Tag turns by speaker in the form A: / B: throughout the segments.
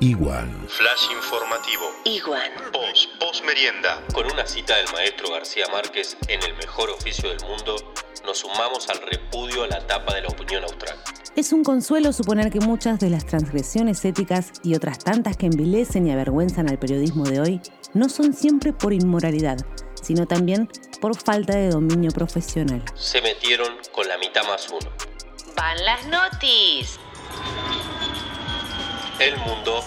A: Igual.
B: Flash informativo.
C: Igual.
B: Post, post merienda.
D: Con una cita del maestro García Márquez en el mejor oficio del mundo, nos sumamos al repudio a la tapa de la opinión austral.
E: Es un consuelo suponer que muchas de las transgresiones éticas y otras tantas que envilecen y avergüenzan al periodismo de hoy no son siempre por inmoralidad, sino también por falta de dominio profesional.
D: Se metieron con la mitad más uno.
C: Van las notis.
D: Mundo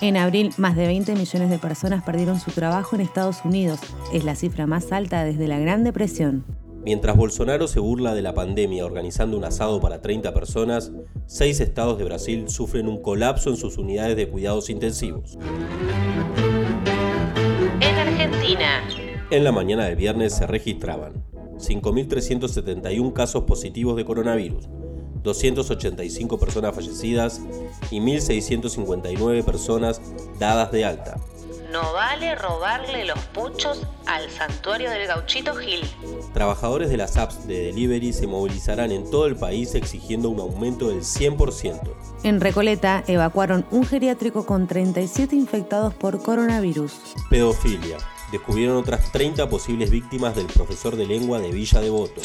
E: En abril, más de 20 millones de personas perdieron su trabajo en Estados Unidos. Es la cifra más alta desde la Gran Depresión.
D: Mientras Bolsonaro se burla de la pandemia organizando un asado para 30 personas, seis estados de Brasil sufren un colapso en sus unidades de cuidados intensivos.
C: En Argentina.
D: En la mañana del viernes se registraban 5.371 casos positivos de coronavirus, 285 personas fallecidas y 1.659 personas dadas de alta.
C: No vale robarle los puchos al santuario del gauchito Gil.
D: Trabajadores de las apps de delivery se movilizarán en todo el país exigiendo un aumento del 100%.
E: En Recoleta evacuaron un geriátrico con 37 infectados por coronavirus.
D: Pedofilia. Descubrieron otras 30 posibles víctimas del profesor de lengua de Villa Devoto.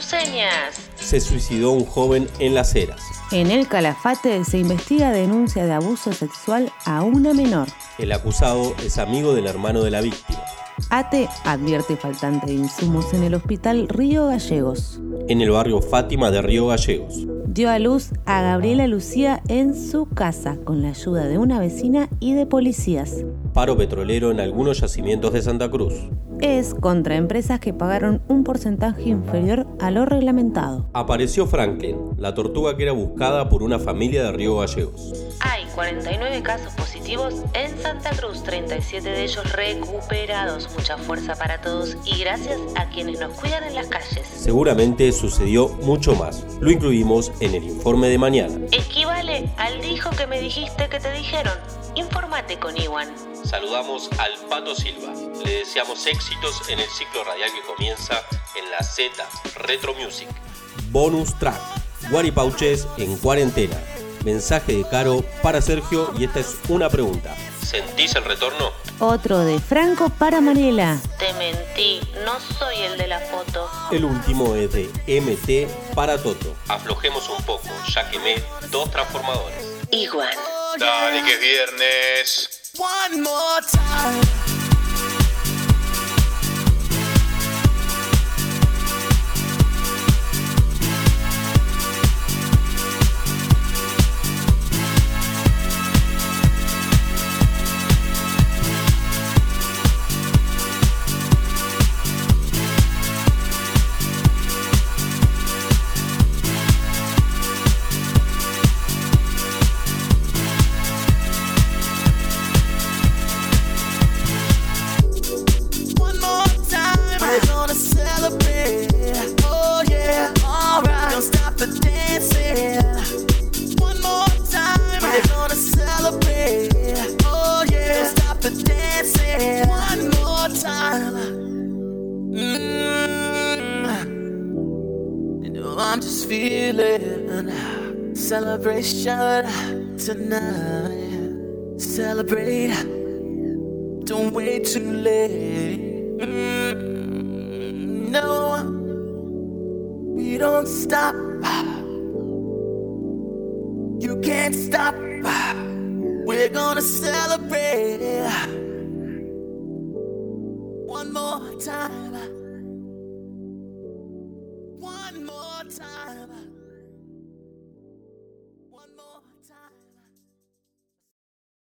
C: Cruceñas.
D: Se suicidó un joven en Las Heras.
E: En el Calafate se investiga denuncia de abuso sexual a una menor.
D: El acusado es amigo del hermano de la víctima.
E: ATE advierte faltante de insumos en el hospital Río Gallegos.
D: En el barrio Fátima de Río Gallegos.
E: Dio a luz a Gabriela Lucía en su casa con la ayuda de una vecina y de policías.
D: Paro petrolero en algunos yacimientos de Santa Cruz.
E: Es contra empresas que pagaron un porcentaje inferior a lo reglamentado.
D: Apareció Franklin, la tortuga que era buscada por una familia de Río Gallegos.
C: Hay 49 casos positivos en Santa Cruz, 37 de ellos recuperados. Mucha fuerza para todos y gracias a quienes nos cuidan en las calles.
D: Seguramente sucedió mucho más. Lo incluimos en el informe de mañana.
C: Equivale al dijo que me dijiste que te dijeron. Infórmate con Iwan.
D: Saludamos al Pato Silva. Le deseamos éxitos en el ciclo radial que comienza en la Z Retro Music. Bonus track. Guaripauches en cuarentena. Mensaje de Caro para Sergio y esta es una pregunta. ¿Sentís el retorno?
E: Otro de Franco para Mariela.
C: Te mentí, no soy el de la foto.
D: El último es de MT para Toto. Aflojemos un poco, ya quemé dos transformadores.
C: Igual.
B: Dale que es viernes.
F: One more time. I'm just feeling celebration tonight. Celebrate. Don't wait too late. Mm, no, we don't stop. You can't stop. We're gonna celebrate one more time. One more time. One more time.